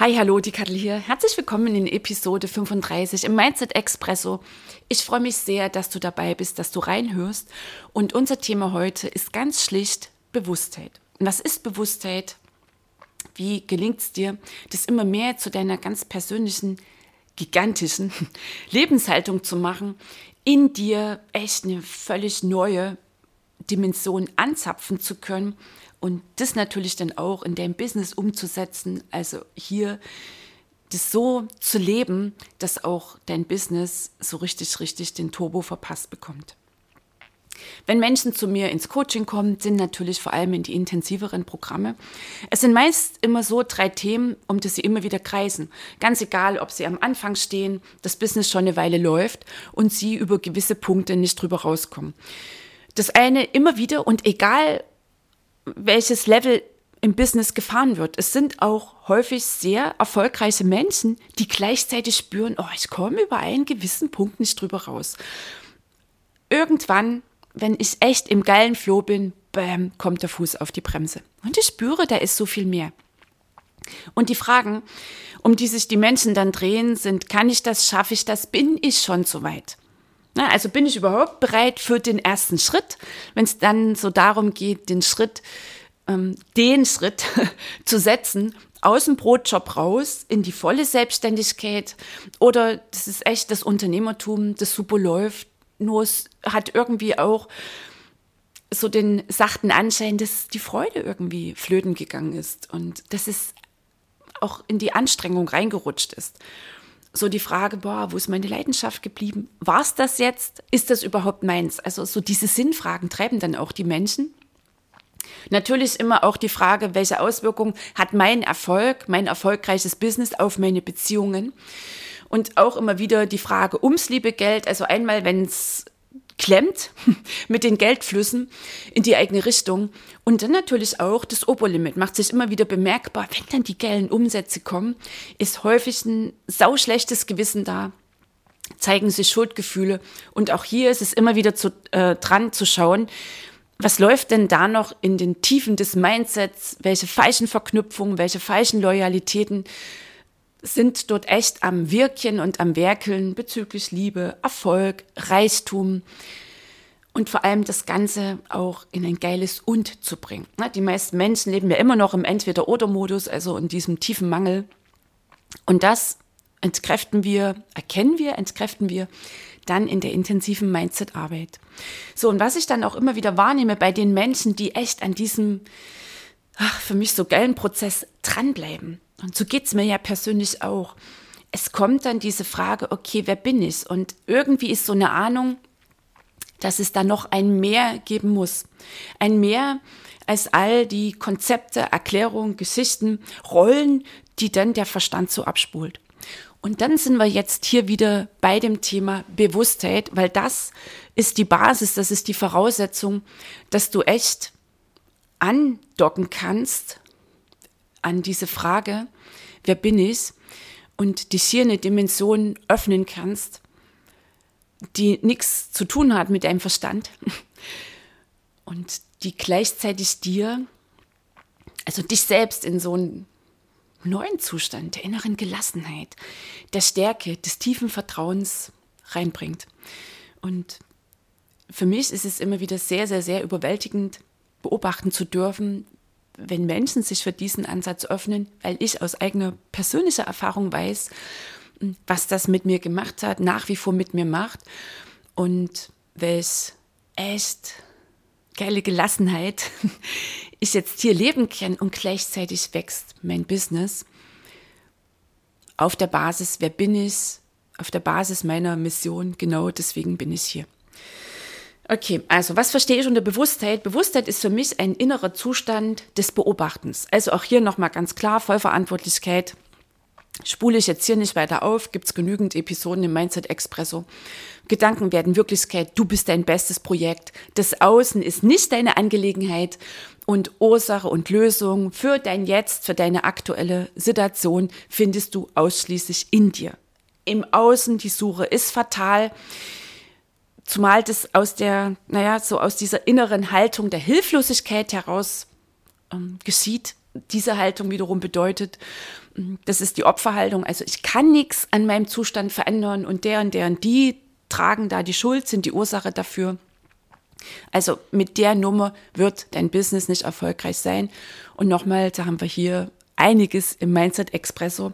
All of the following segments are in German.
Hi, hallo, die Kattel hier. Herzlich willkommen in Episode 35 im Mindset Expresso. Ich freue mich sehr, dass du dabei bist, dass du reinhörst. Und unser Thema heute ist ganz schlicht Bewusstheit. Und was ist Bewusstheit? Wie gelingt es dir, das immer mehr zu deiner ganz persönlichen, gigantischen Lebenshaltung zu machen, in dir echt eine völlig neue Dimension anzapfen zu können und das natürlich dann auch in deinem Business umzusetzen. Also hier das so zu leben, dass auch dein Business so richtig, richtig den Turbo verpasst bekommt. Wenn Menschen zu mir ins Coaching kommen, sind natürlich vor allem in die intensiveren Programme. Es sind meist immer so drei Themen, um die sie immer wieder kreisen. Ganz egal, ob sie am Anfang stehen, das Business schon eine Weile läuft und sie über gewisse Punkte nicht drüber rauskommen. Das eine immer wieder und egal, welches Level im Business gefahren wird. Es sind auch häufig sehr erfolgreiche Menschen, die gleichzeitig spüren, oh, ich komme über einen gewissen Punkt nicht drüber raus. Irgendwann, wenn ich echt im geilen Flow bin, bam, kommt der Fuß auf die Bremse. Und ich spüre, da ist so viel mehr. Und die Fragen, um die sich die Menschen dann drehen, sind, kann ich das, schaffe ich das, bin ich schon so weit? Na, also bin ich überhaupt bereit für den ersten Schritt, wenn es dann so darum geht, den Schritt, ähm, den Schritt zu setzen, aus dem Brotjob raus in die volle Selbstständigkeit? Oder das ist echt das Unternehmertum, das super läuft, nur es hat irgendwie auch so den sachten Anschein, dass die Freude irgendwie flöten gegangen ist und dass es auch in die Anstrengung reingerutscht ist so die Frage, boah, wo ist meine Leidenschaft geblieben? War es das jetzt? Ist das überhaupt meins? Also so diese Sinnfragen treiben dann auch die Menschen. Natürlich immer auch die Frage, welche Auswirkungen hat mein Erfolg, mein erfolgreiches Business auf meine Beziehungen? Und auch immer wieder die Frage ums liebe Geld. Also einmal, wenn es klemmt mit den Geldflüssen in die eigene Richtung. Und dann natürlich auch das Oberlimit macht sich immer wieder bemerkbar. Wenn dann die geilen Umsätze kommen, ist häufig ein sauschlechtes Gewissen da, zeigen sich Schuldgefühle. Und auch hier ist es immer wieder zu, äh, dran zu schauen, was läuft denn da noch in den Tiefen des Mindsets? Welche falschen Verknüpfungen, welche falschen Loyalitäten sind dort echt am Wirken und am Werkeln bezüglich Liebe, Erfolg, Reichtum und vor allem das Ganze auch in ein geiles Und zu bringen. Die meisten Menschen leben ja immer noch im Entweder-Oder-Modus, also in diesem tiefen Mangel. Und das entkräften wir, erkennen wir, entkräften wir dann in der intensiven Mindset-Arbeit. So, und was ich dann auch immer wieder wahrnehme bei den Menschen, die echt an diesem ach, für mich so geilen Prozess dranbleiben, und so geht's mir ja persönlich auch. Es kommt dann diese Frage, okay, wer bin ich? Und irgendwie ist so eine Ahnung, dass es da noch ein Mehr geben muss. Ein Mehr als all die Konzepte, Erklärungen, Geschichten, Rollen, die dann der Verstand so abspult. Und dann sind wir jetzt hier wieder bei dem Thema Bewusstheit, weil das ist die Basis, das ist die Voraussetzung, dass du echt andocken kannst an diese Frage, wer bin ich? Und dich hier eine Dimension öffnen kannst, die nichts zu tun hat mit deinem Verstand und die gleichzeitig dir, also dich selbst in so einen neuen Zustand der inneren Gelassenheit, der Stärke, des tiefen Vertrauens reinbringt. Und für mich ist es immer wieder sehr, sehr, sehr überwältigend, beobachten zu dürfen, wenn Menschen sich für diesen Ansatz öffnen, weil ich aus eigener persönlicher Erfahrung weiß, was das mit mir gemacht hat, nach wie vor mit mir macht und welch echt geile Gelassenheit ich jetzt hier leben kann und gleichzeitig wächst mein Business auf der Basis, wer bin ich, auf der Basis meiner Mission, genau deswegen bin ich hier. Okay, also was verstehe ich unter Bewusstheit? Bewusstheit ist für mich ein innerer Zustand des Beobachtens. Also auch hier nochmal ganz klar, Vollverantwortlichkeit. Spule ich jetzt hier nicht weiter auf, gibt es genügend Episoden im Mindset Expresso. Gedanken werden Wirklichkeit, du bist dein bestes Projekt. Das Außen ist nicht deine Angelegenheit und Ursache und Lösung für dein Jetzt, für deine aktuelle Situation findest du ausschließlich in dir. Im Außen, die Suche ist fatal. Zumal das aus der, naja, so aus dieser inneren Haltung der Hilflosigkeit heraus ähm, geschieht. Diese Haltung wiederum bedeutet, ähm, das ist die Opferhaltung. Also ich kann nichts an meinem Zustand verändern und der und der und die tragen da die Schuld, sind die Ursache dafür. Also mit der Nummer wird dein Business nicht erfolgreich sein. Und nochmal, da haben wir hier einiges im Mindset Expresso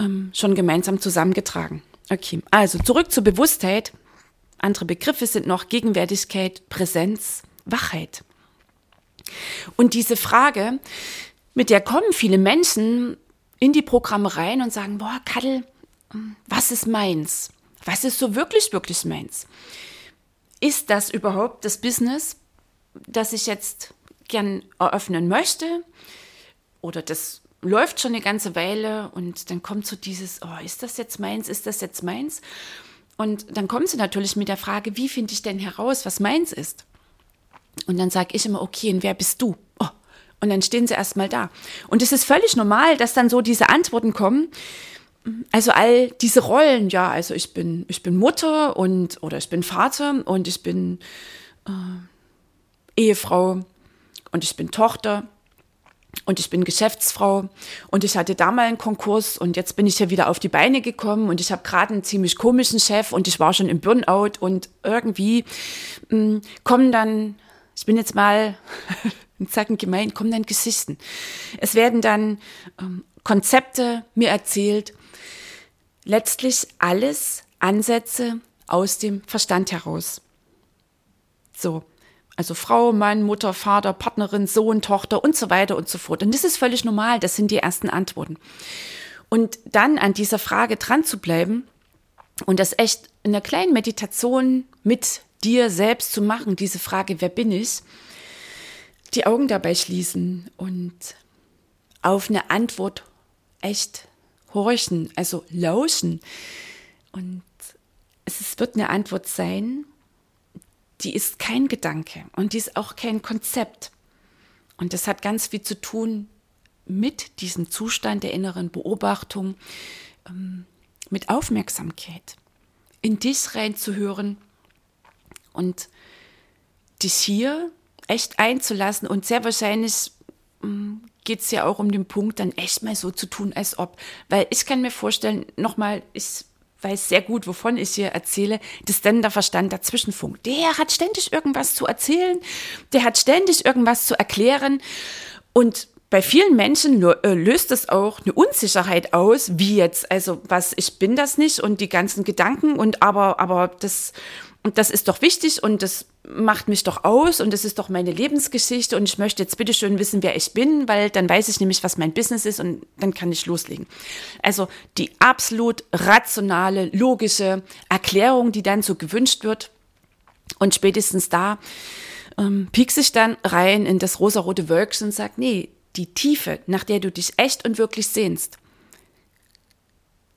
ähm, schon gemeinsam zusammengetragen. Okay, also zurück zur Bewusstheit. Andere Begriffe sind noch Gegenwärtigkeit, Präsenz, Wachheit. Und diese Frage, mit der kommen viele Menschen in die Programme rein und sagen, boah, Kadel, was ist meins? Was ist so wirklich, wirklich meins? Ist das überhaupt das Business, das ich jetzt gern eröffnen möchte? Oder das läuft schon eine ganze Weile und dann kommt so dieses, oh, ist das jetzt meins? Ist das jetzt meins? Und dann kommen sie natürlich mit der Frage, wie finde ich denn heraus, was meins ist? Und dann sage ich immer, okay, und wer bist du? Oh. Und dann stehen sie erstmal da. Und es ist völlig normal, dass dann so diese Antworten kommen. Also all diese Rollen, ja, also ich bin, ich bin Mutter und oder ich bin Vater und ich bin äh, Ehefrau und ich bin Tochter und ich bin Geschäftsfrau. Und ich hatte da mal einen Konkurs. Und jetzt bin ich hier wieder auf die Beine gekommen. Und ich habe gerade einen ziemlich komischen Chef. Und ich war schon im Burnout. Und irgendwie mh, hm, kommen dann, ich bin jetzt mal ein Zacken gemein, kommen dann Geschichten. Es werden dann ähm, Konzepte mir erzählt, letztlich alles Ansätze aus dem Verstand heraus. So, also Frau, Mann, Mutter, Vater, Partnerin, Sohn, Tochter und so weiter und so fort. Und das ist völlig normal, das sind die ersten Antworten. Und dann an dieser Frage dran zu bleiben und das echt in einer kleinen Meditation mit dir selbst zu machen, diese Frage, wer bin ich, die Augen dabei schließen und auf eine Antwort echt horchen, also lauschen. Und es wird eine Antwort sein, die ist kein Gedanke und die ist auch kein Konzept. Und das hat ganz viel zu tun mit diesem Zustand der inneren Beobachtung, ähm, mit Aufmerksamkeit, in dich reinzuhören und dich hier echt einzulassen. Und sehr wahrscheinlich ähm, geht es ja auch um den Punkt, dann echt mal so zu tun, als ob. Weil ich kann mir vorstellen, nochmal, ich weiß sehr gut, wovon ich hier erzähle, dass dann der Verstand dazwischen funkt. Der hat ständig irgendwas zu erzählen, der hat ständig irgendwas zu erklären und bei vielen Menschen äh, löst es auch eine Unsicherheit aus, wie jetzt, also was, ich bin das nicht und die ganzen Gedanken und aber, aber das, und das ist doch wichtig und das macht mich doch aus und das ist doch meine Lebensgeschichte und ich möchte jetzt bitte schön wissen, wer ich bin, weil dann weiß ich nämlich, was mein Business ist und dann kann ich loslegen. Also die absolut rationale, logische Erklärung, die dann so gewünscht wird und spätestens da ähm, piekst sich dann rein in das rosarote Wölkchen und sagt, nee, die Tiefe, nach der du dich echt und wirklich sehnst,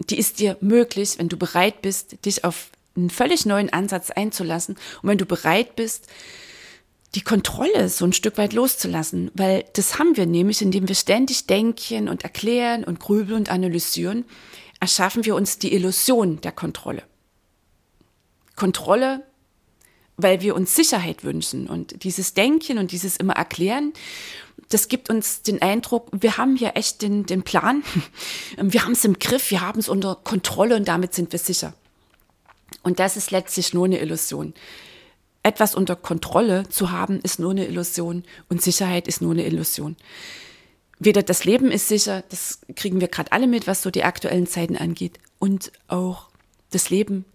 die ist dir möglich, wenn du bereit bist, dich auf einen völlig neuen Ansatz einzulassen und wenn du bereit bist, die Kontrolle so ein Stück weit loszulassen, weil das haben wir nämlich, indem wir ständig denken und erklären und grübeln und analysieren, erschaffen wir uns die Illusion der Kontrolle. Kontrolle, weil wir uns Sicherheit wünschen und dieses Denken und dieses immer erklären, das gibt uns den Eindruck, wir haben hier echt den, den Plan, wir haben es im Griff, wir haben es unter Kontrolle und damit sind wir sicher. Und das ist letztlich nur eine Illusion. Etwas unter Kontrolle zu haben, ist nur eine Illusion und Sicherheit ist nur eine Illusion. Weder das Leben ist sicher, das kriegen wir gerade alle mit, was so die aktuellen Zeiten angeht, und auch das Leben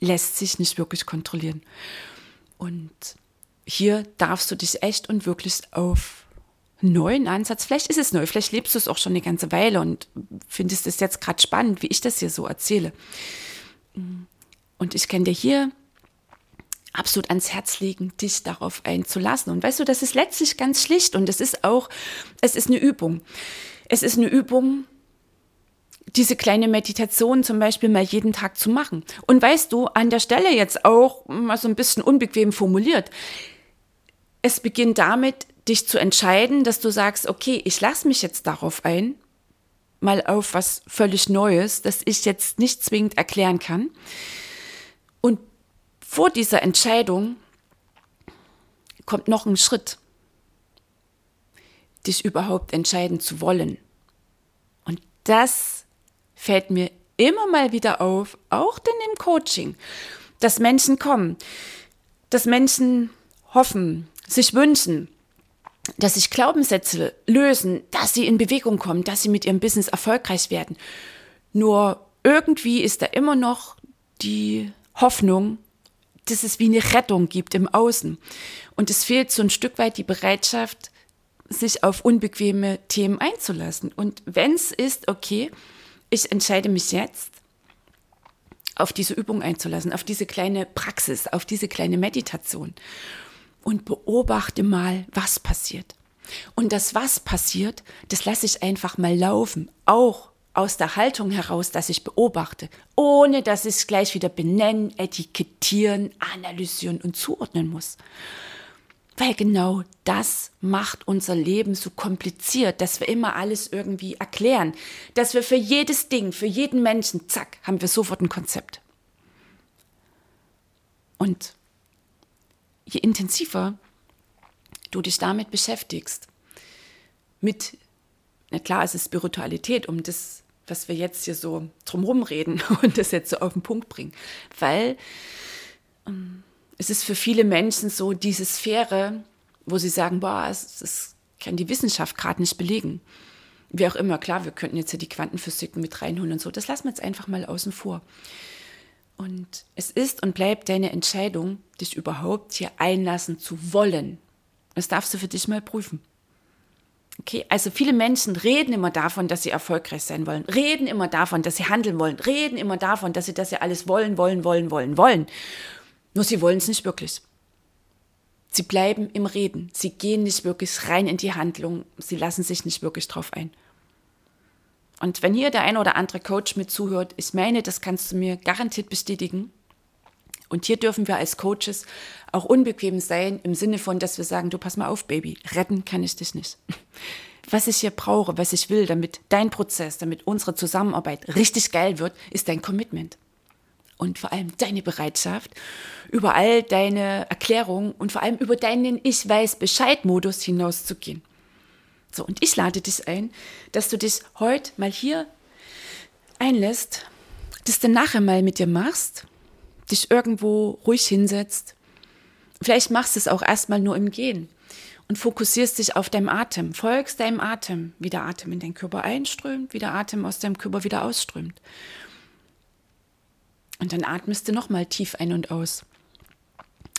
lässt sich nicht wirklich kontrollieren. Und hier darfst du dich echt und wirklich auf einen neuen Ansatz, vielleicht ist es neu, vielleicht lebst du es auch schon eine ganze Weile und findest es jetzt gerade spannend, wie ich das hier so erzähle und ich kann dir hier absolut ans Herz legen, dich darauf einzulassen. Und weißt du, das ist letztlich ganz schlicht und es ist auch, es ist eine Übung. Es ist eine Übung, diese kleine Meditation zum Beispiel mal jeden Tag zu machen. Und weißt du, an der Stelle jetzt auch mal so ein bisschen unbequem formuliert, es beginnt damit, dich zu entscheiden, dass du sagst, okay, ich lasse mich jetzt darauf ein, mal auf was völlig Neues, das ich jetzt nicht zwingend erklären kann. Und vor dieser Entscheidung kommt noch ein Schritt, dich überhaupt entscheiden zu wollen. Und das fällt mir immer mal wieder auf, auch denn im Coaching, dass Menschen kommen, dass Menschen hoffen, sich wünschen, dass sich Glaubenssätze lösen, dass sie in Bewegung kommen, dass sie mit ihrem Business erfolgreich werden. Nur irgendwie ist da immer noch die Hoffnung, dass es wie eine Rettung gibt im Außen. Und es fehlt so ein Stück weit die Bereitschaft, sich auf unbequeme Themen einzulassen. Und wenn es ist, okay, ich entscheide mich jetzt, auf diese Übung einzulassen, auf diese kleine Praxis, auf diese kleine Meditation und beobachte mal, was passiert. Und das, was passiert, das lasse ich einfach mal laufen, auch aus der Haltung heraus, dass ich beobachte, ohne dass ich es gleich wieder benennen, etikettieren, analysieren und zuordnen muss. Weil genau das macht unser Leben so kompliziert, dass wir immer alles irgendwie erklären, dass wir für jedes Ding, für jeden Menschen, zack, haben wir sofort ein Konzept. Und je intensiver du dich damit beschäftigst, mit, na klar, es ist Spiritualität, um das, was wir jetzt hier so drumherum reden und das jetzt so auf den Punkt bringen, weil ähm, es ist für viele Menschen so diese Sphäre, wo sie sagen, boah, es, es kann die Wissenschaft gerade nicht belegen. Wie auch immer, klar, wir könnten jetzt hier die Quantenphysik mit reinholen und so. Das lassen wir jetzt einfach mal außen vor. Und es ist und bleibt deine Entscheidung, dich überhaupt hier einlassen zu wollen. Das darfst du für dich mal prüfen. Okay, also viele Menschen reden immer davon, dass sie erfolgreich sein wollen, reden immer davon, dass sie handeln wollen, reden immer davon, dass sie das ja alles wollen, wollen, wollen, wollen, wollen. Nur sie wollen es nicht wirklich. Sie bleiben im Reden. Sie gehen nicht wirklich rein in die Handlung. Sie lassen sich nicht wirklich drauf ein. Und wenn hier der ein oder andere Coach mit zuhört, ich meine, das kannst du mir garantiert bestätigen. Und hier dürfen wir als Coaches auch unbequem sein, im Sinne von, dass wir sagen, du pass mal auf, Baby, retten kann ich dich nicht. Was ich hier brauche, was ich will, damit dein Prozess, damit unsere Zusammenarbeit richtig geil wird, ist dein Commitment und vor allem deine Bereitschaft, über all deine Erklärungen und vor allem über deinen Ich weiß Bescheid-Modus hinauszugehen. So, und ich lade dich ein, dass du dich heute mal hier einlässt, das dann nachher mal mit dir machst, dich irgendwo ruhig hinsetzt. Vielleicht machst du es auch erstmal nur im Gehen und fokussierst dich auf deinem Atem, folgst deinem Atem, wie der Atem in deinen Körper einströmt, wie der Atem aus deinem Körper wieder ausströmt. Und dann atmest du nochmal tief ein und aus.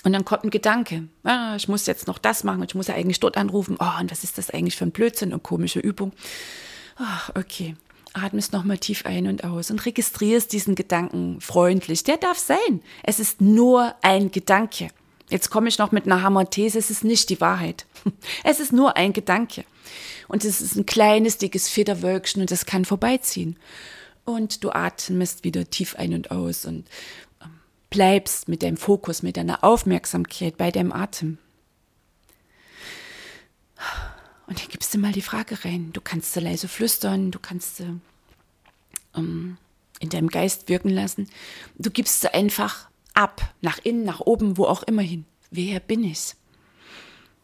Und dann kommt ein Gedanke, ah, ich muss jetzt noch das machen ich muss ja eigentlich dort anrufen. Oh, und was ist das eigentlich für ein Blödsinn und komische Übung? Ach, okay. Atmest nochmal tief ein und aus und registrierst diesen Gedanken freundlich. Der darf sein. Es ist nur ein Gedanke. Jetzt komme ich noch mit einer Hammer-These, es ist nicht die Wahrheit. Es ist nur ein Gedanke. Und es ist ein kleines, dickes Federwölkchen und das kann vorbeiziehen und du atmest wieder tief ein und aus und ähm, bleibst mit deinem Fokus, mit deiner Aufmerksamkeit bei deinem Atem. Und dann gibst du mal die Frage rein. Du kannst sie leise flüstern, du kannst sie ähm, in deinem Geist wirken lassen. Du gibst sie einfach ab, nach innen, nach oben, wo auch immer hin. Wer bin ich?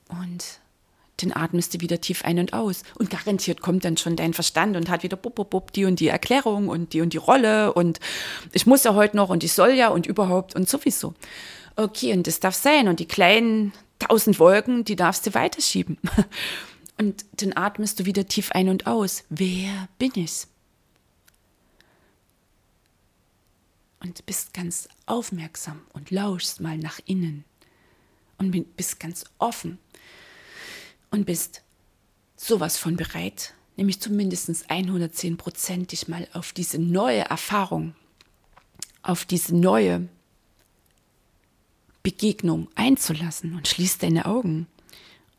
Und dann atmest du wieder tief ein und aus. Und garantiert kommt dann schon dein Verstand und hat wieder bub, bub, bub, die und die Erklärung und die und die Rolle und ich muss ja heute noch und ich soll ja und überhaupt und sowieso. Okay, und das darf sein. Und die kleinen tausend Wolken, die darfst du weiterschieben. Und dann atmest du wieder tief ein und aus. Wer bin ich? Und bist ganz aufmerksam und lauschst mal nach innen. Und bist ganz offen und bist sowas von bereit, nämlich zumindest 110 Prozent dich mal auf diese neue Erfahrung, auf diese neue Begegnung einzulassen und schließt deine Augen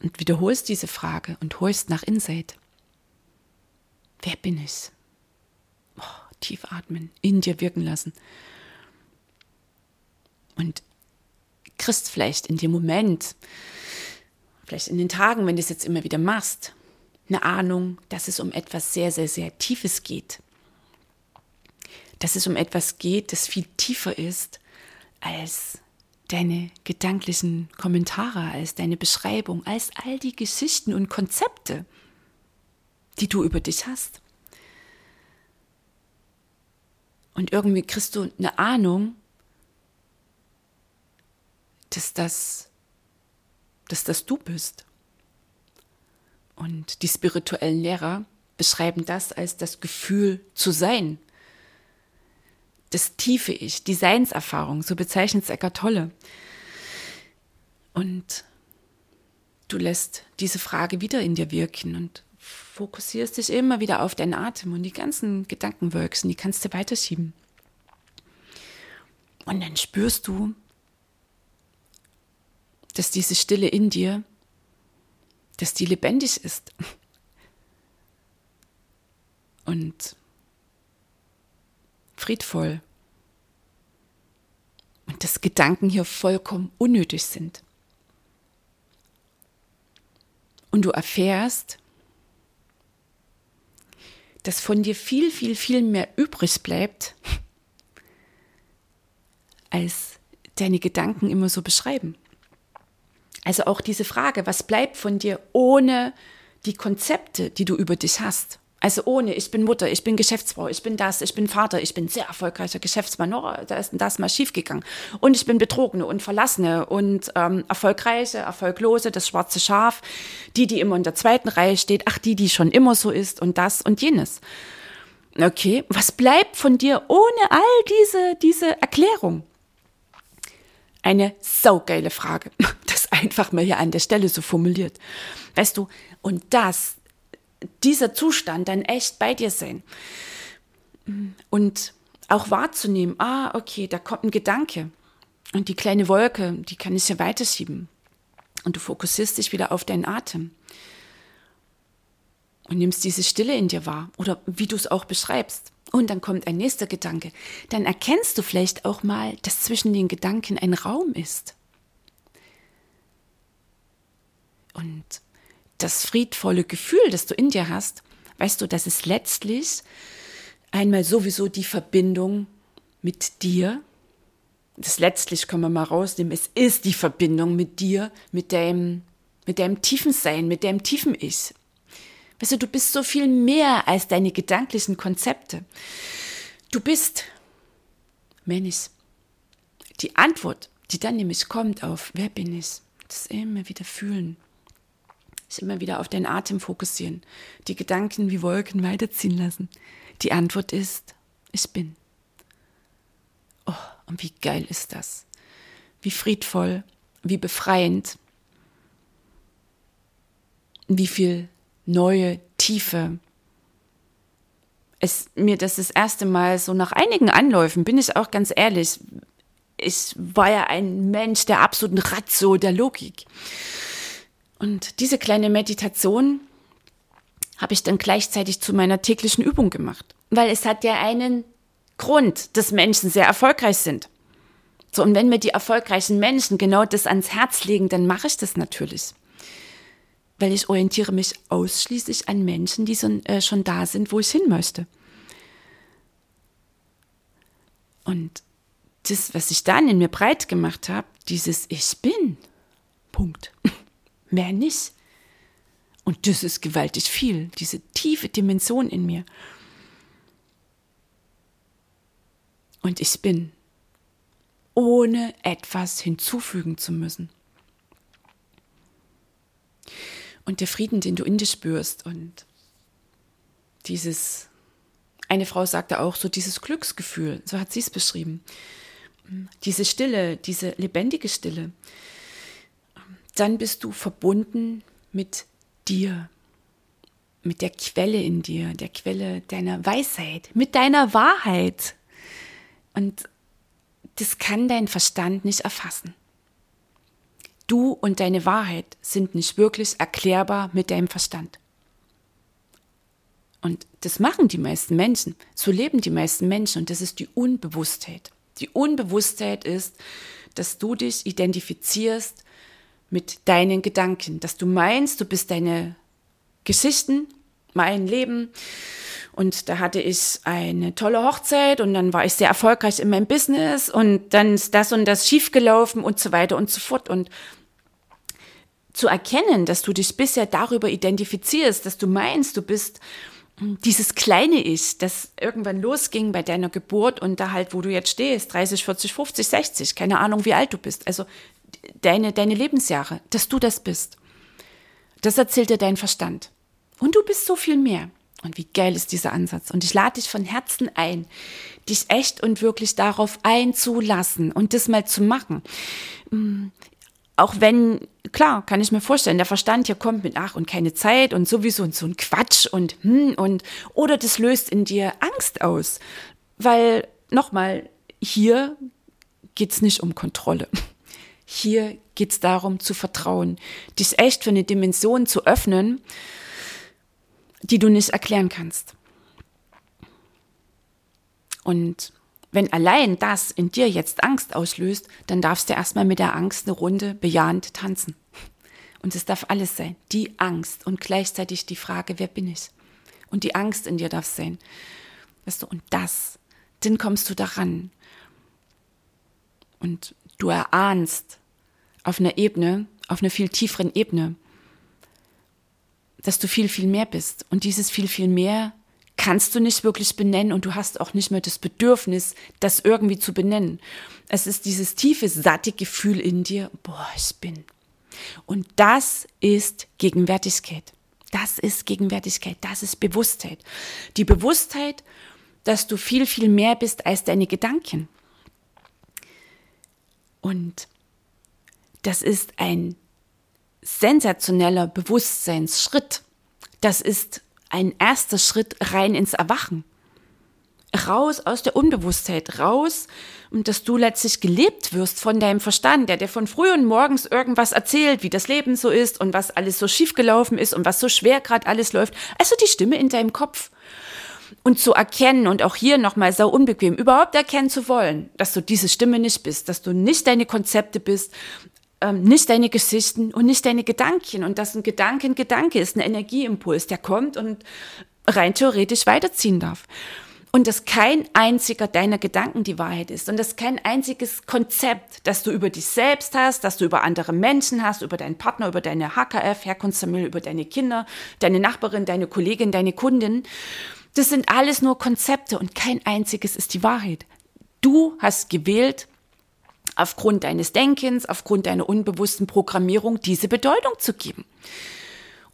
und wiederholst diese Frage und holst nach Insight. Wer bin ich? Oh, tief atmen, in dir wirken lassen. Und kriegst vielleicht in dem Moment, vielleicht in den Tagen, wenn du es jetzt immer wieder machst, eine Ahnung, dass es um etwas sehr, sehr, sehr Tiefes geht. Dass es um etwas geht, das viel tiefer ist als deine gedanklichen Kommentare, als deine Beschreibung, als all die Geschichten und Konzepte, die du über dich hast. Und irgendwie kriegst du eine Ahnung, dass das, dass das du bist. Und die spirituellen Lehrer beschreiben das als das Gefühl zu sein. Das tiefe Ich, die Seinserfahrung, so bezeichnet es Eckart Tolle. Und du lässt diese Frage wieder in dir wirken und fokussierst dich immer wieder auf deinen Atem und die ganzen Gedankenwölkchen, die kannst du weiterschieben. Und dann spürst du, dass diese Stille in dir, dass die lebendig ist. Und friedvoll. Und dass Gedanken hier vollkommen unnötig sind. Und du erfährst, dass von dir viel, viel, viel mehr übrig bleibt, als deine Gedanken immer so beschreiben. Also auch diese Frage, was bleibt von dir ohne die Konzepte, die du über dich hast? Also ohne, ich bin Mutter, ich bin Geschäftsfrau, ich bin das, ich bin Vater, ich bin sehr erfolgreicher Geschäftsmann, oh, da ist das mal schiefgegangen. Und ich bin Betrogene und Verlassene und ähm, Erfolgreiche, Erfolglose, das schwarze Schaf, die, die immer in der zweiten Reihe steht, ach, die, die schon immer so ist und das und jenes. Okay, was bleibt von dir ohne all diese, diese Erklärung? Eine saugeile Frage. Das einfach mal hier an der Stelle so formuliert. Weißt du, und das, dieser Zustand dann echt bei dir sein. Und auch wahrzunehmen, ah, okay, da kommt ein Gedanke. Und die kleine Wolke, die kann ich ja weiterschieben. Und du fokussierst dich wieder auf deinen Atem. Und nimmst diese Stille in dir wahr. Oder wie du es auch beschreibst. Und dann kommt ein nächster Gedanke. Dann erkennst du vielleicht auch mal, dass zwischen den Gedanken ein Raum ist. Und das friedvolle Gefühl, das du in dir hast, weißt du, das ist letztlich einmal sowieso die Verbindung mit dir. Das letztlich können wir mal rausnehmen. Es ist die Verbindung mit dir, mit deinem, mit deinem tiefen Sein, mit deinem tiefen Ich. Weißt du, du bist so viel mehr als deine gedanklichen Konzepte. Du bist Mensch. Die Antwort, die dann nämlich kommt auf, wer bin ich, das immer wieder fühlen. Sich immer wieder auf den Atem fokussieren. Die Gedanken wie Wolken weiterziehen lassen. Die Antwort ist, ich bin. Oh, und wie geil ist das? Wie friedvoll, wie befreiend, wie viel neue Tiefe. Es, mir das das erste Mal so nach einigen Anläufen, bin ich auch ganz ehrlich, ich war ja ein Mensch der absoluten Ratio, der Logik. Und diese kleine Meditation habe ich dann gleichzeitig zu meiner täglichen Übung gemacht. Weil es hat ja einen Grund, dass Menschen sehr erfolgreich sind. So, und wenn mir die erfolgreichen Menschen genau das ans Herz legen, dann mache ich das natürlich weil ich orientiere mich ausschließlich an Menschen, die so, äh, schon da sind, wo ich hin möchte. Und das, was ich dann in mir breit gemacht habe, dieses Ich bin, Punkt. Mehr nicht. Und das ist gewaltig viel, diese tiefe Dimension in mir. Und ich bin, ohne etwas hinzufügen zu müssen und der Frieden, den du in dir spürst und dieses, eine Frau sagte auch so dieses Glücksgefühl, so hat sie es beschrieben, diese Stille, diese lebendige Stille, dann bist du verbunden mit dir, mit der Quelle in dir, der Quelle deiner Weisheit, mit deiner Wahrheit. Und das kann dein Verstand nicht erfassen. Du und deine Wahrheit sind nicht wirklich erklärbar mit deinem Verstand. Und das machen die meisten Menschen. So leben die meisten Menschen. Und das ist die Unbewusstheit. Die Unbewusstheit ist, dass du dich identifizierst mit deinen Gedanken, dass du meinst, du bist deine Geschichten, mein Leben. Und da hatte ich eine tolle Hochzeit und dann war ich sehr erfolgreich in meinem Business und dann ist das und das schiefgelaufen und so weiter und so fort. Und zu erkennen, dass du dich bisher darüber identifizierst, dass du meinst, du bist dieses kleine Ich, das irgendwann losging bei deiner Geburt und da halt, wo du jetzt stehst, 30, 40, 50, 60, keine Ahnung, wie alt du bist, also deine, deine Lebensjahre, dass du das bist. Das erzählt dir dein Verstand. Und du bist so viel mehr. Und wie geil ist dieser Ansatz. Und ich lade dich von Herzen ein, dich echt und wirklich darauf einzulassen und das mal zu machen. Mm, auch wenn, klar, kann ich mir vorstellen, der Verstand hier kommt mit, ach, und keine Zeit und sowieso und so ein Quatsch und, hm, und, oder das löst in dir Angst aus. Weil, nochmal, hier geht's nicht um Kontrolle. Hier geht's darum zu vertrauen, dich echt für eine Dimension zu öffnen, die du nicht erklären kannst. Und wenn allein das in dir jetzt Angst auslöst, dann darfst du erstmal mit der Angst eine Runde bejahend tanzen. Und es darf alles sein. Die Angst und gleichzeitig die Frage, wer bin ich? Und die Angst in dir darf sein. Weißt du, und das, dann kommst du daran. Und du erahnst auf einer Ebene, auf einer viel tieferen Ebene, dass du viel, viel mehr bist. Und dieses viel, viel mehr kannst du nicht wirklich benennen und du hast auch nicht mehr das Bedürfnis, das irgendwie zu benennen. Es ist dieses tiefe, satte Gefühl in dir, boah, ich bin. Und das ist Gegenwärtigkeit. Das ist Gegenwärtigkeit, das ist Bewusstheit. Die Bewusstheit, dass du viel, viel mehr bist als deine Gedanken. Und das ist ein sensationeller Bewusstseinsschritt. Das ist ein erster Schritt rein ins Erwachen. Raus aus der Unbewusstheit, raus, und dass du letztlich gelebt wirst von deinem Verstand, der dir von früh und morgens irgendwas erzählt, wie das Leben so ist und was alles so schief gelaufen ist und was so schwer gerade alles läuft. Also die Stimme in deinem Kopf. Und zu erkennen und auch hier nochmal sau unbequem, überhaupt erkennen zu wollen, dass du diese Stimme nicht bist, dass du nicht deine Konzepte bist, ähm, nicht deine Geschichten und nicht deine Gedanken und dass ein Gedanke ein Gedanke ist, ein Energieimpuls, der kommt und rein theoretisch weiterziehen darf. Und dass kein einziger deiner Gedanken die Wahrheit ist und dass kein einziges Konzept, das du über dich selbst hast, das du über andere Menschen hast, über deinen Partner, über deine HKF, Herkunftsfamilie, über deine Kinder, deine Nachbarin, deine Kollegin, deine Kundin, das sind alles nur Konzepte und kein einziges ist die Wahrheit. Du hast gewählt, aufgrund deines Denkens, aufgrund deiner unbewussten Programmierung diese Bedeutung zu geben.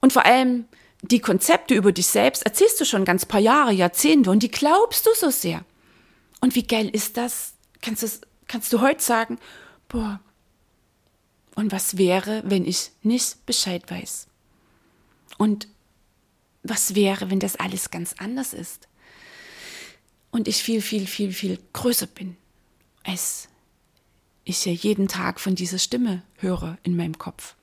Und vor allem die Konzepte über dich selbst erzählst du schon ganz paar Jahre, Jahrzehnte und die glaubst du so sehr. Und wie geil ist das? Kannst, das, kannst du heute sagen, boah, und was wäre, wenn ich nicht Bescheid weiß? Und was wäre, wenn das alles ganz anders ist? Und ich viel, viel, viel, viel größer bin als ich ja jeden Tag von dieser Stimme höre in meinem Kopf.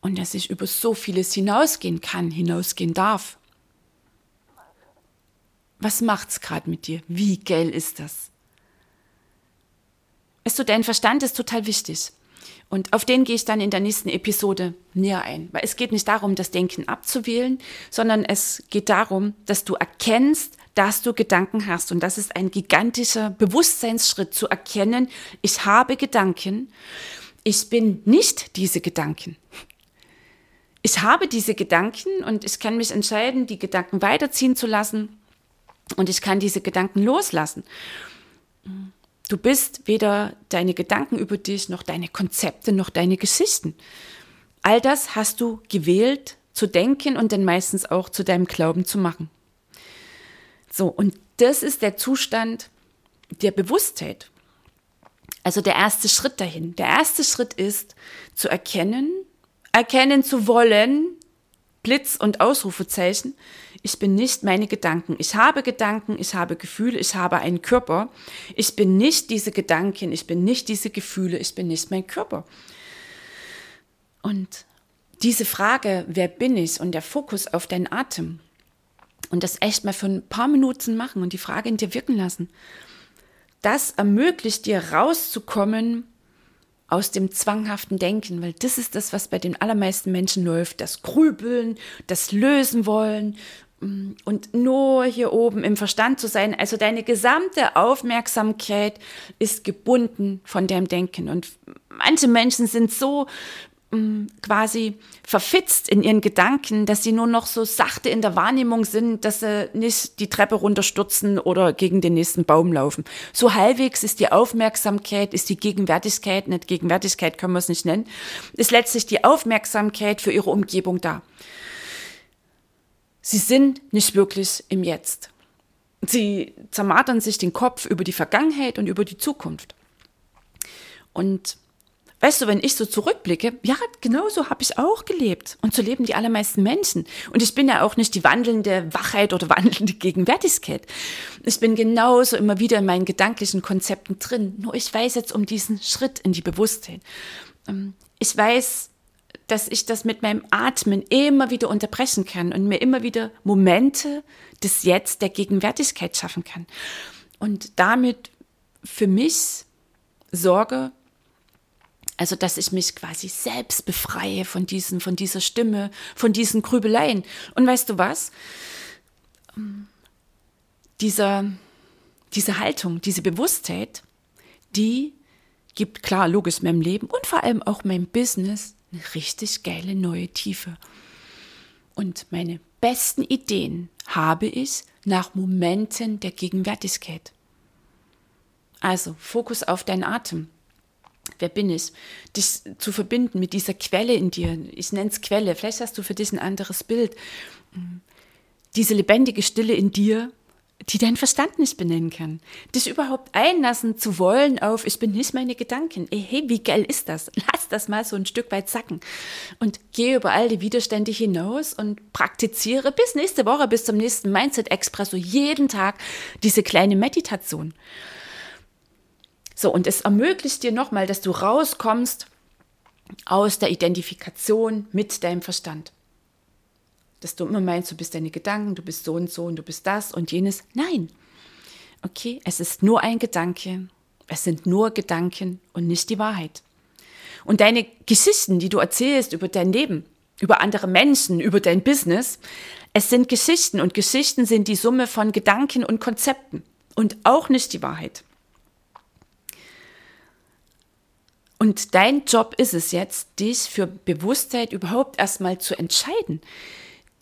Und dass ich über so vieles hinausgehen kann, hinausgehen darf. Was macht's gerade mit dir? Wie geil ist das? Weißt du, dein Verstand ist total wichtig. Und auf den gehe ich dann in der nächsten Episode näher ein. Weil es geht nicht darum, das Denken abzuwählen, sondern es geht darum, dass du erkennst, dass du Gedanken hast. Und das ist ein gigantischer Bewusstseinsschritt zu erkennen, ich habe Gedanken, ich bin nicht diese Gedanken. Ich habe diese Gedanken und ich kann mich entscheiden, die Gedanken weiterziehen zu lassen und ich kann diese Gedanken loslassen. Du bist weder deine Gedanken über dich, noch deine Konzepte, noch deine Geschichten. All das hast du gewählt zu denken und dann meistens auch zu deinem Glauben zu machen. So, und das ist der Zustand der Bewusstheit. Also der erste Schritt dahin. Der erste Schritt ist zu erkennen, erkennen zu wollen, Blitz und Ausrufezeichen. Ich bin nicht meine Gedanken. Ich habe Gedanken, ich habe Gefühle, ich habe einen Körper. Ich bin nicht diese Gedanken, ich bin nicht diese Gefühle, ich bin nicht mein Körper. Und diese Frage, wer bin ich und der Fokus auf deinen Atem und das echt mal für ein paar Minuten machen und die Frage in dir wirken lassen, das ermöglicht dir rauszukommen aus dem zwanghaften Denken, weil das ist das, was bei den allermeisten Menschen läuft, das Grübeln, das Lösen wollen mm, und nur hier oben im Verstand zu sein. Also deine gesamte Aufmerksamkeit ist gebunden von deinem Denken. Und manche Menschen sind so quasi verfitzt in ihren Gedanken, dass sie nur noch so sachte in der Wahrnehmung sind, dass sie nicht die Treppe runterstürzen oder gegen den nächsten Baum laufen. So halbwegs ist die Aufmerksamkeit, ist die Gegenwärtigkeit, nicht Gegenwärtigkeit können wir es nicht nennen, ist letztlich die Aufmerksamkeit für ihre Umgebung da. Sie sind nicht wirklich im Jetzt. Sie zermatern sich den Kopf über die Vergangenheit und über die Zukunft. Und Weißt du, wenn ich so zurückblicke, ja, genau so habe ich auch gelebt. Und so leben die allermeisten Menschen. Und ich bin ja auch nicht die wandelnde Wachheit oder wandelnde Gegenwärtigkeit. Ich bin genauso immer wieder in meinen gedanklichen Konzepten drin. Nur ich weiß jetzt um diesen Schritt in die Bewusstheit. Ähm, ich weiß, dass ich das mit meinem Atmen immer wieder unterbrechen kann und mir immer wieder Momente des Jetzt der Gegenwärtigkeit schaffen kann. Und damit für mich sorge, also, dass ich mich quasi selbst befreie von diesen, von dieser Stimme, von diesen Grübeleien. Und weißt du was? Dieser, diese Haltung, diese Bewusstheit, die gibt klar, logisch meinem Leben und vor allem auch meinem Business eine richtig geile neue Tiefe. Und meine besten Ideen habe ich nach Momenten der Gegenwärtigkeit. Also Fokus auf deinen Atem wer bin ich, dich zu verbinden mit dieser Quelle in dir. Ich nenne es Quelle, vielleicht hast du für dich ein anderes Bild. Diese lebendige Stille in dir, die dein Verstand nicht benennen kann. Dich überhaupt einlassen zu wollen auf, ich bin nicht meine Gedanken. Ey, hey, wie geil ist das? Lass das mal so ein Stück weit sacken. Und geh über all die Widerstände hinaus und praktiziere bis nächste Woche, bis zum nächsten Mindset Expresso jeden Tag diese kleine Meditation. So, und es ermöglicht dir nochmal, dass du rauskommst aus der Identifikation mit deinem Verstand. Dass du immer meinst, du bist deine Gedanken, du bist so und so und du bist das und jenes. Nein. Okay, es ist nur ein Gedanke. Es sind nur Gedanken und nicht die Wahrheit. Und deine Geschichten, die du erzählst über dein Leben, über andere Menschen, über dein Business, es sind Geschichten und Geschichten sind die Summe von Gedanken und Konzepten und auch nicht die Wahrheit. Und dein Job ist es jetzt, dich für Bewusstheit überhaupt erstmal zu entscheiden,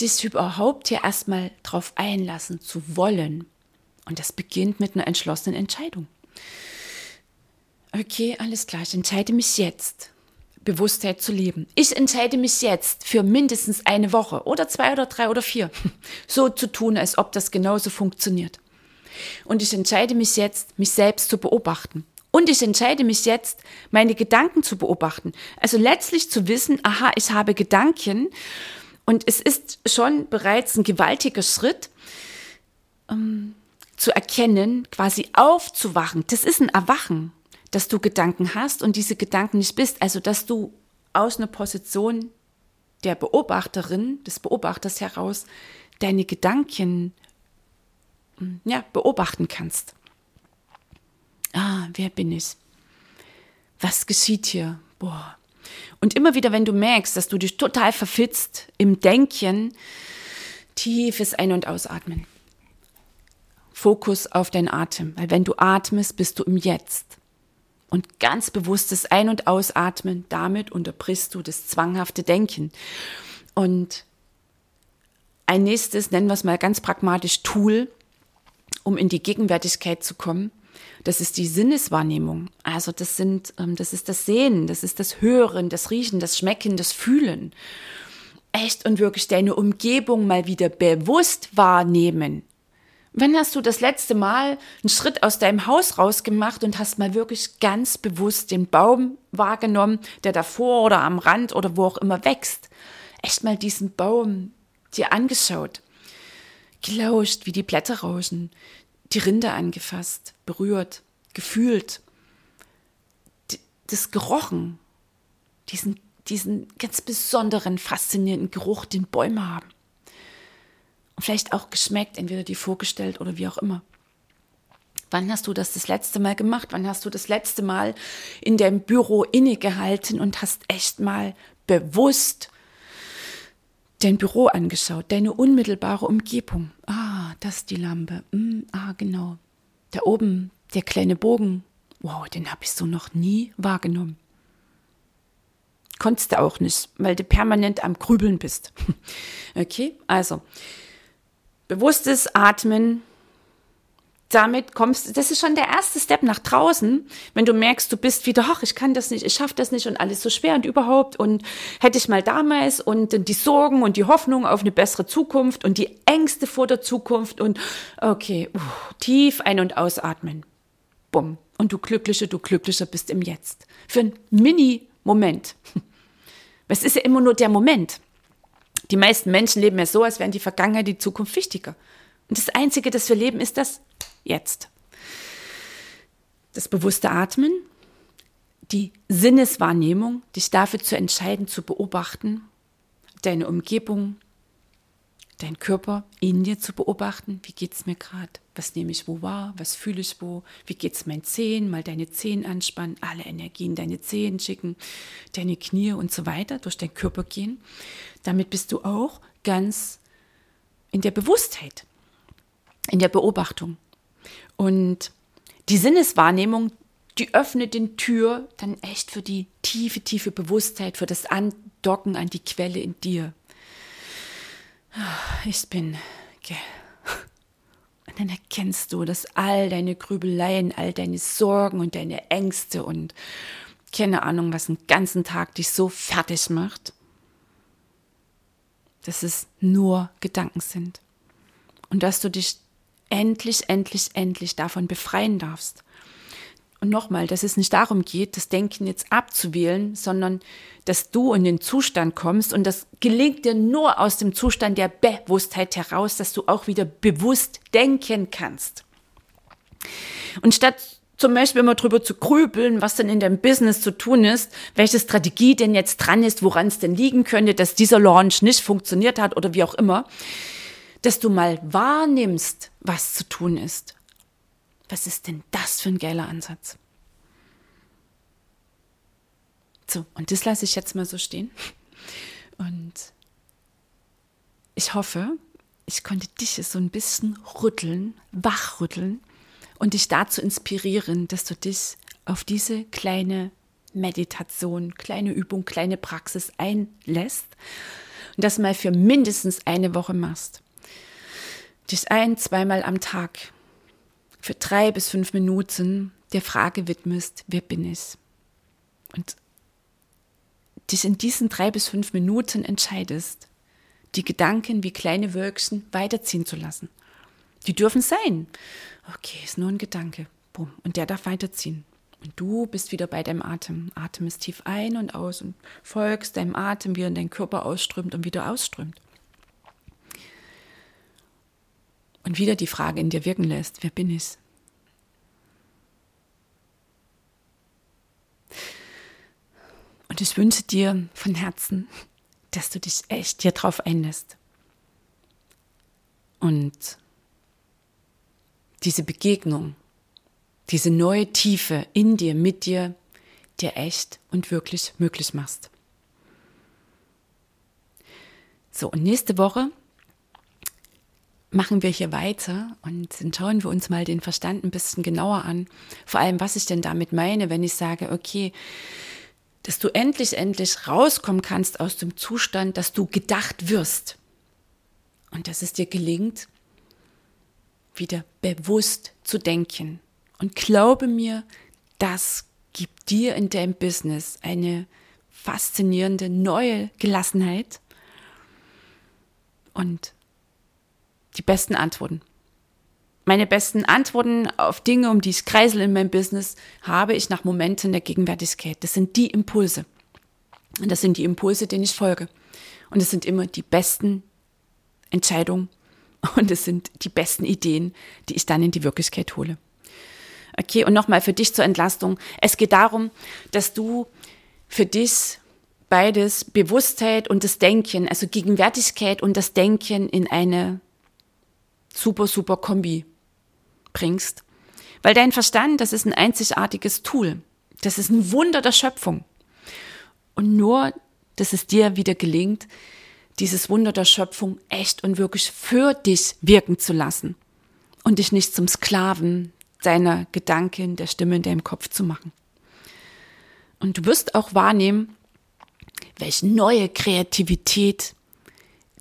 dich überhaupt hier erstmal drauf einlassen zu wollen. Und das beginnt mit einer entschlossenen Entscheidung. Okay, alles klar, ich entscheide mich jetzt, Bewusstheit zu leben. Ich entscheide mich jetzt für mindestens eine Woche oder zwei oder drei oder vier, so zu tun, als ob das genauso funktioniert. Und ich entscheide mich jetzt, mich selbst zu beobachten. Und ich entscheide mich jetzt, meine Gedanken zu beobachten. Also letztlich zu wissen, aha, ich habe Gedanken. Und es ist schon bereits ein gewaltiger Schritt, ähm, zu erkennen, quasi aufzuwachen. Das ist ein Erwachen, dass du Gedanken hast und diese Gedanken nicht bist. Also, dass du aus einer Position der Beobachterin, des Beobachters heraus, deine Gedanken ja, beobachten kannst. Ah, wer bin ich? Was geschieht hier? Boah. Und immer wieder, wenn du merkst, dass du dich total verfitzt im Denken, tiefes Ein- und Ausatmen. Fokus auf deinen Atem, weil wenn du atmest, bist du im Jetzt. Und ganz bewusstes Ein- und Ausatmen, damit unterbrichst du das zwanghafte Denken. Und ein nächstes, nennen wir es mal ganz pragmatisch, Tool, um in die Gegenwärtigkeit zu kommen, das ist die Sinneswahrnehmung. Also das sind, ähm, das ist das Sehen, das ist das Hören, das Riechen, das Schmecken, das Fühlen. Echt und wirklich deine Umgebung mal wieder bewusst wahrnehmen. Wann hast du das letzte Mal einen Schritt aus deinem Haus rausgemacht und hast mal wirklich ganz bewusst den Baum wahrgenommen, der davor oder am Rand oder wo auch immer wächst? echt mal diesen Baum dir angeschaut, gelauscht, wie die Blätter rauschen, die Rinde angefasst, berührt, gefühlt, das gerochen, diesen, diesen ganz besonderen, faszinierenden Geruch, den Bäume haben. Und vielleicht auch geschmeckt, entweder die vorgestellt oder wie auch immer. Wann hast du das das letzte Mal gemacht? Wann hast du das letzte Mal in deinem Büro innegehalten und hast echt mal bewusst dein Büro angeschaut, deine unmittelbare Umgebung? Ah, das ist die Lampe. Mm, ah, genau. Da oben der kleine Bogen. Wow, den habe ich so noch nie wahrgenommen. Konntest du auch nicht, weil du permanent am Grübeln bist. okay, also bewusstes Atmen, damit kommst, das ist schon der erste Step nach draußen, wenn du merkst, du bist wieder, ach, ich kann das nicht, ich schaffe das nicht und alles so schwer und überhaupt und hätte ich mal damals und die Sorgen und die Hoffnung auf eine bessere Zukunft und die Ängste vor der Zukunft und okay, uh, tief ein- und ausatmen. Bumm. Und du glücklicher, du glücklicher bist im Jetzt. Für einen Mini-Moment. Es ist ja immer nur der Moment. Die meisten Menschen leben ja so, als wären die Vergangenheit, die Zukunft wichtiger. Und das Einzige, das wir leben, ist das Jetzt. Das bewusste Atmen, die Sinneswahrnehmung, dich dafür zu entscheiden, zu beobachten, deine Umgebung, dein Körper in dir zu beobachten. Wie geht es mir gerade? Was nehme ich wo wahr? Was fühle ich wo? Wie geht es meinen Zehen? Mal deine Zehen anspannen, alle Energien deine Zehen schicken, deine Knie und so weiter durch deinen Körper gehen. Damit bist du auch ganz in der Bewusstheit in der Beobachtung. Und die Sinneswahrnehmung, die öffnet den Tür dann echt für die tiefe, tiefe Bewusstheit, für das Andocken an die Quelle in dir. Ich bin, gell. Und dann erkennst du, dass all deine Grübeleien, all deine Sorgen und deine Ängste und keine Ahnung, was den ganzen Tag dich so fertig macht, dass es nur Gedanken sind. Und dass du dich endlich, endlich, endlich davon befreien darfst. Und nochmal, dass es nicht darum geht, das Denken jetzt abzuwählen, sondern dass du in den Zustand kommst und das gelingt dir nur aus dem Zustand der Bewusstheit heraus, dass du auch wieder bewusst denken kannst. Und statt zum Beispiel immer drüber zu grübeln, was denn in deinem Business zu tun ist, welche Strategie denn jetzt dran ist, woran es denn liegen könnte, dass dieser Launch nicht funktioniert hat oder wie auch immer, dass du mal wahrnimmst, was zu tun ist. Was ist denn das für ein geiler Ansatz? So, und das lasse ich jetzt mal so stehen. Und ich hoffe, ich konnte dich so ein bisschen rütteln, wachrütteln und dich dazu inspirieren, dass du dich auf diese kleine Meditation, kleine Übung, kleine Praxis einlässt und das mal für mindestens eine Woche machst dich ein, zweimal am Tag für drei bis fünf Minuten der Frage widmest, wer bin ich? Und dich in diesen drei bis fünf Minuten entscheidest, die Gedanken wie kleine Wölkchen weiterziehen zu lassen. Die dürfen sein. Okay, ist nur ein Gedanke. Bumm. Und der darf weiterziehen. Und du bist wieder bei deinem Atem. Atem ist tief ein und aus und folgst deinem Atem, wie er in deinen Körper ausströmt und wieder ausströmt. Und wieder die Frage in dir wirken lässt, wer bin ich? Und ich wünsche dir von Herzen, dass du dich echt hier drauf einlässt. Und diese Begegnung, diese neue Tiefe in dir, mit dir, dir echt und wirklich möglich machst. So, und nächste Woche machen wir hier weiter und dann schauen wir uns mal den Verstand ein bisschen genauer an. Vor allem, was ich denn damit meine, wenn ich sage, okay, dass du endlich, endlich rauskommen kannst aus dem Zustand, dass du gedacht wirst. Und dass es dir gelingt, wieder bewusst zu denken. Und glaube mir, das gibt dir in deinem Business eine faszinierende neue Gelassenheit und die besten Antworten. Meine besten Antworten auf Dinge, um die ich kreisel in meinem Business, habe ich nach Momenten der Gegenwärtigkeit. Das sind die Impulse. Und das sind die Impulse, denen ich folge. Und es sind immer die besten Entscheidungen und es sind die besten Ideen, die ich dann in die Wirklichkeit hole. Okay, und nochmal für dich zur Entlastung. Es geht darum, dass du für dich beides, Bewusstheit und das Denken, also Gegenwärtigkeit und das Denken in eine super, super Kombi bringst. Weil dein Verstand, das ist ein einzigartiges Tool. Das ist ein Wunder der Schöpfung. Und nur, dass es dir wieder gelingt, dieses Wunder der Schöpfung echt und wirklich für dich wirken zu lassen und dich nicht zum Sklaven deiner Gedanken, der Stimme in deinem Kopf zu machen. Und du wirst auch wahrnehmen, welche neue Kreativität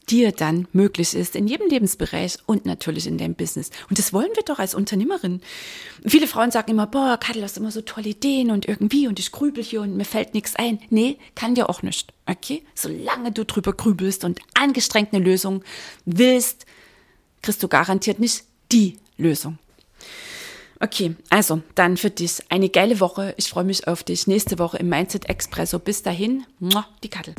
dir dann möglich ist in jedem Lebensbereich und natürlich in deinem Business. Und das wollen wir doch als Unternehmerin. Viele Frauen sagen immer, boah, Kattel, hast immer so tolle Ideen und irgendwie und ich grübel hier und mir fällt nichts ein. Nee, kann dir auch nicht. Okay? Solange du drüber grübelst und angestrengt eine Lösung willst, kriegst du garantiert nicht die Lösung. Okay, also dann für dich eine geile Woche. Ich freue mich auf dich nächste Woche im Mindset Expresso. Bis dahin, die Kattel.